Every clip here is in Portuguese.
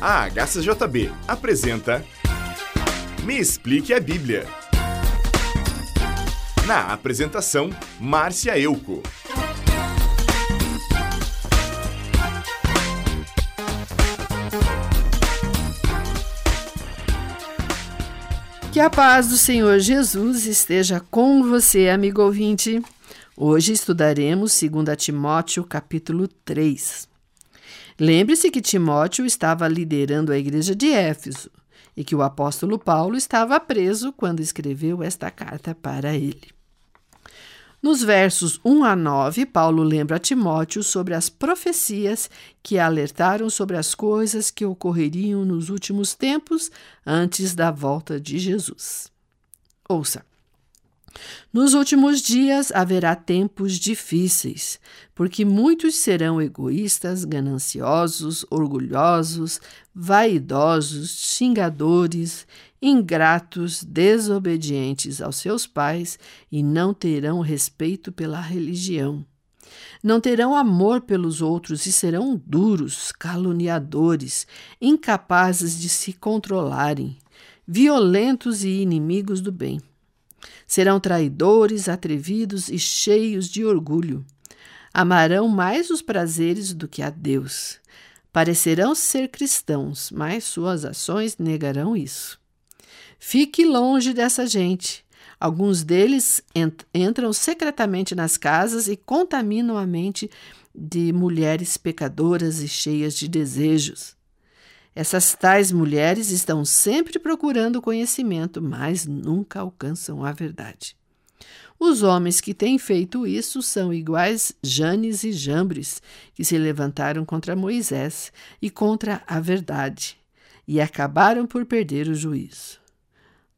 A HCJB apresenta Me Explique a Bíblia. Na apresentação, Márcia Euco. Que a paz do Senhor Jesus esteja com você, amigo ouvinte. Hoje estudaremos 2 Timóteo, capítulo 3. Lembre-se que Timóteo estava liderando a igreja de Éfeso e que o apóstolo Paulo estava preso quando escreveu esta carta para ele. Nos versos 1 a 9, Paulo lembra a Timóteo sobre as profecias que alertaram sobre as coisas que ocorreriam nos últimos tempos antes da volta de Jesus. Ouça. Nos últimos dias haverá tempos difíceis, porque muitos serão egoístas, gananciosos, orgulhosos, vaidosos, xingadores, ingratos, desobedientes aos seus pais e não terão respeito pela religião. Não terão amor pelos outros e serão duros, caluniadores, incapazes de se controlarem, violentos e inimigos do bem. Serão traidores, atrevidos e cheios de orgulho. Amarão mais os prazeres do que a Deus. Parecerão ser cristãos, mas suas ações negarão isso. Fique longe dessa gente. Alguns deles ent entram secretamente nas casas e contaminam a mente de mulheres pecadoras e cheias de desejos. Essas tais mulheres estão sempre procurando conhecimento, mas nunca alcançam a verdade. Os homens que têm feito isso são iguais Janes e Jambres, que se levantaram contra Moisés e contra a verdade, e acabaram por perder o juízo.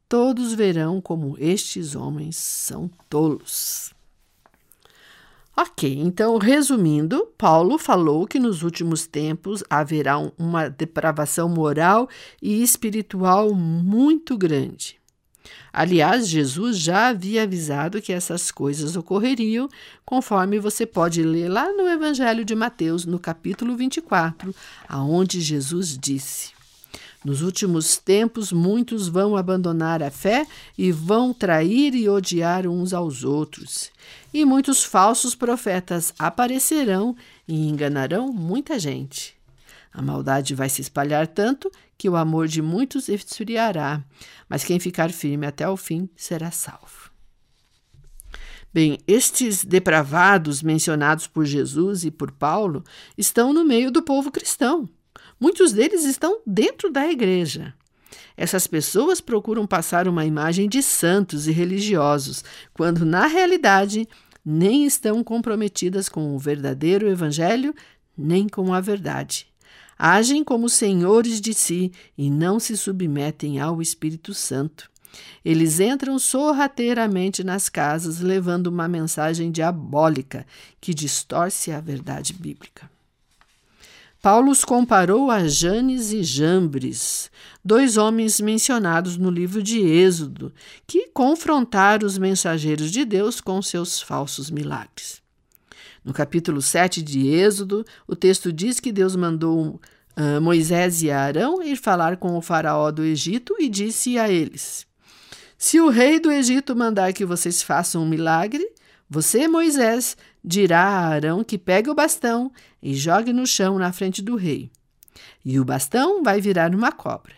Todos verão como estes homens são tolos. Ok, então, resumindo, Paulo falou que nos últimos tempos haverá uma depravação moral e espiritual muito grande. Aliás, Jesus já havia avisado que essas coisas ocorreriam, conforme você pode ler lá no Evangelho de Mateus, no capítulo 24, aonde Jesus disse: nos últimos tempos, muitos vão abandonar a fé e vão trair e odiar uns aos outros. E muitos falsos profetas aparecerão e enganarão muita gente. A maldade vai se espalhar tanto que o amor de muitos esfriará, mas quem ficar firme até o fim será salvo. Bem, estes depravados mencionados por Jesus e por Paulo estão no meio do povo cristão. Muitos deles estão dentro da igreja. Essas pessoas procuram passar uma imagem de santos e religiosos, quando na realidade nem estão comprometidas com o verdadeiro evangelho nem com a verdade. Agem como senhores de si e não se submetem ao Espírito Santo. Eles entram sorrateiramente nas casas levando uma mensagem diabólica que distorce a verdade bíblica. Paulo os comparou a Janes e Jambres, dois homens mencionados no livro de Êxodo, que confrontaram os mensageiros de Deus com seus falsos milagres. No capítulo 7 de Êxodo, o texto diz que Deus mandou uh, Moisés e Arão ir falar com o faraó do Egito e disse a eles: Se o rei do Egito mandar que vocês façam um milagre, você, Moisés, dirá a Arão que pegue o bastão e jogue no chão na frente do rei. E o bastão vai virar uma cobra.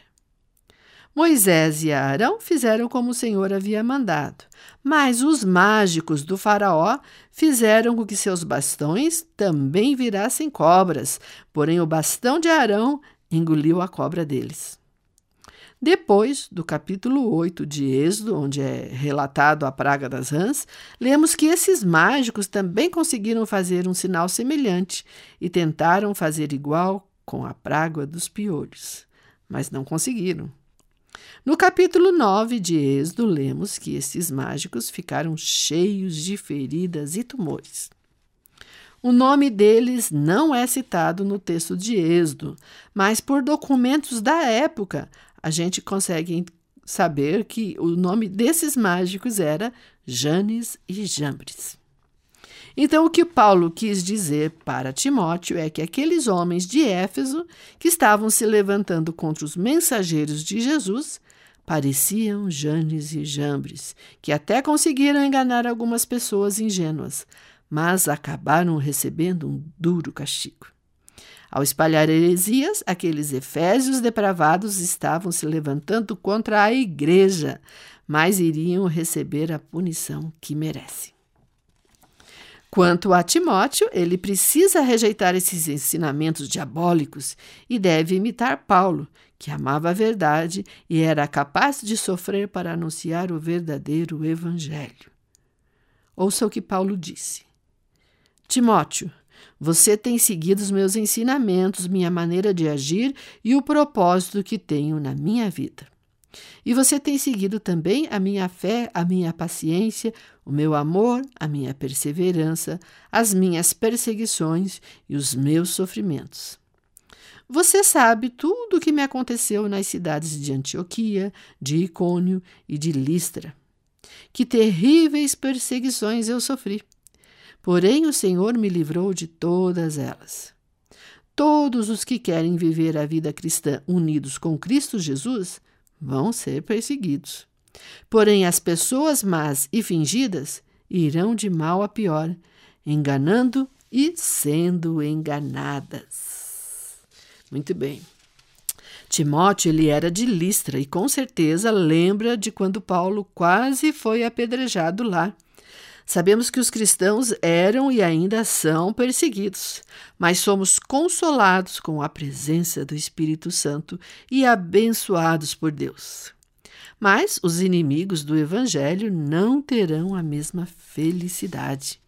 Moisés e Arão fizeram como o Senhor havia mandado, mas os mágicos do Faraó fizeram com que seus bastões também virassem cobras, porém o bastão de Arão engoliu a cobra deles. Depois do capítulo 8 de Êxodo, onde é relatado a praga das rãs, lemos que esses mágicos também conseguiram fazer um sinal semelhante e tentaram fazer igual com a praga dos piolhos, mas não conseguiram. No capítulo 9 de Êxodo, lemos que esses mágicos ficaram cheios de feridas e tumores. O nome deles não é citado no texto de Êxodo, mas por documentos da época a gente consegue saber que o nome desses mágicos era Janes e Jambres. Então, o que Paulo quis dizer para Timóteo é que aqueles homens de Éfeso que estavam se levantando contra os mensageiros de Jesus pareciam Janes e Jambres, que até conseguiram enganar algumas pessoas ingênuas, mas acabaram recebendo um duro castigo. Ao espalhar heresias, aqueles efésios depravados estavam se levantando contra a igreja, mas iriam receber a punição que merecem. Quanto a Timóteo, ele precisa rejeitar esses ensinamentos diabólicos e deve imitar Paulo, que amava a verdade e era capaz de sofrer para anunciar o verdadeiro evangelho. Ouça o que Paulo disse. Timóteo, você tem seguido os meus ensinamentos, minha maneira de agir e o propósito que tenho na minha vida. E você tem seguido também a minha fé, a minha paciência, o meu amor, a minha perseverança, as minhas perseguições e os meus sofrimentos. Você sabe tudo o que me aconteceu nas cidades de Antioquia, de Icônio e de Listra. Que terríveis perseguições eu sofri. Porém, o Senhor me livrou de todas elas. Todos os que querem viver a vida cristã unidos com Cristo Jesus vão ser perseguidos. Porém, as pessoas más e fingidas irão de mal a pior, enganando e sendo enganadas. Muito bem. Timóteo ele era de Listra e com certeza lembra de quando Paulo quase foi apedrejado lá. Sabemos que os cristãos eram e ainda são perseguidos, mas somos consolados com a presença do Espírito Santo e abençoados por Deus. Mas os inimigos do Evangelho não terão a mesma felicidade.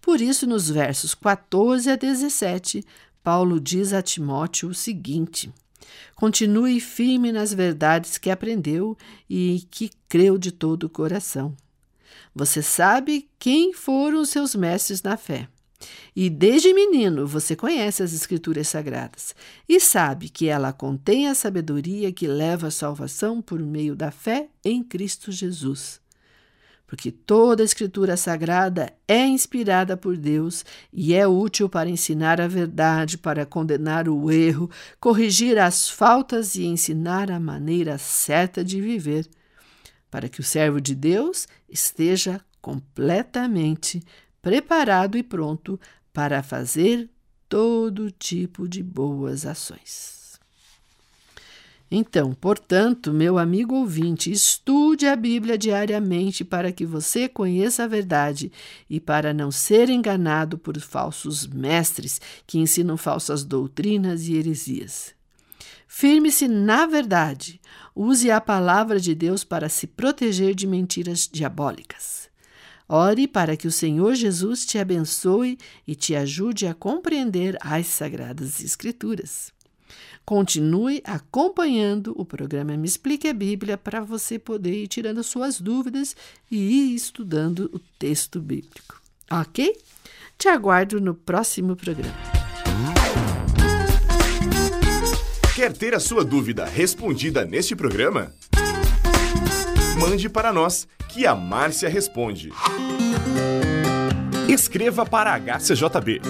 Por isso, nos versos 14 a 17, Paulo diz a Timóteo o seguinte: Continue firme nas verdades que aprendeu e que creu de todo o coração você sabe quem foram os seus mestres na fé. E desde menino você conhece as Escrituras Sagradas e sabe que ela contém a sabedoria que leva à salvação por meio da fé em Cristo Jesus. Porque toda a Escritura Sagrada é inspirada por Deus e é útil para ensinar a verdade, para condenar o erro, corrigir as faltas e ensinar a maneira certa de viver para que o servo de Deus esteja completamente preparado e pronto para fazer todo tipo de boas ações. Então, portanto, meu amigo ouvinte, estude a Bíblia diariamente para que você conheça a verdade e para não ser enganado por falsos mestres que ensinam falsas doutrinas e heresias. Firme-se na verdade. Use a palavra de Deus para se proteger de mentiras diabólicas. Ore para que o Senhor Jesus te abençoe e te ajude a compreender as Sagradas Escrituras. Continue acompanhando o programa Me Explique a Bíblia para você poder ir tirando suas dúvidas e ir estudando o texto bíblico. Ok? Te aguardo no próximo programa. Quer ter a sua dúvida respondida neste programa? Mande para nós, que a Márcia responde. Escreva para a HCJB.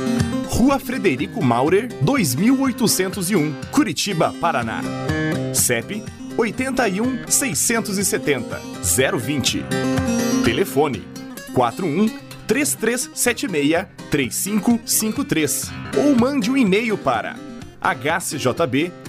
Rua Frederico Maurer, 2801, Curitiba, Paraná. CEP 81 670 020. Telefone 41 3376 3553 ou mande um e-mail para hcjb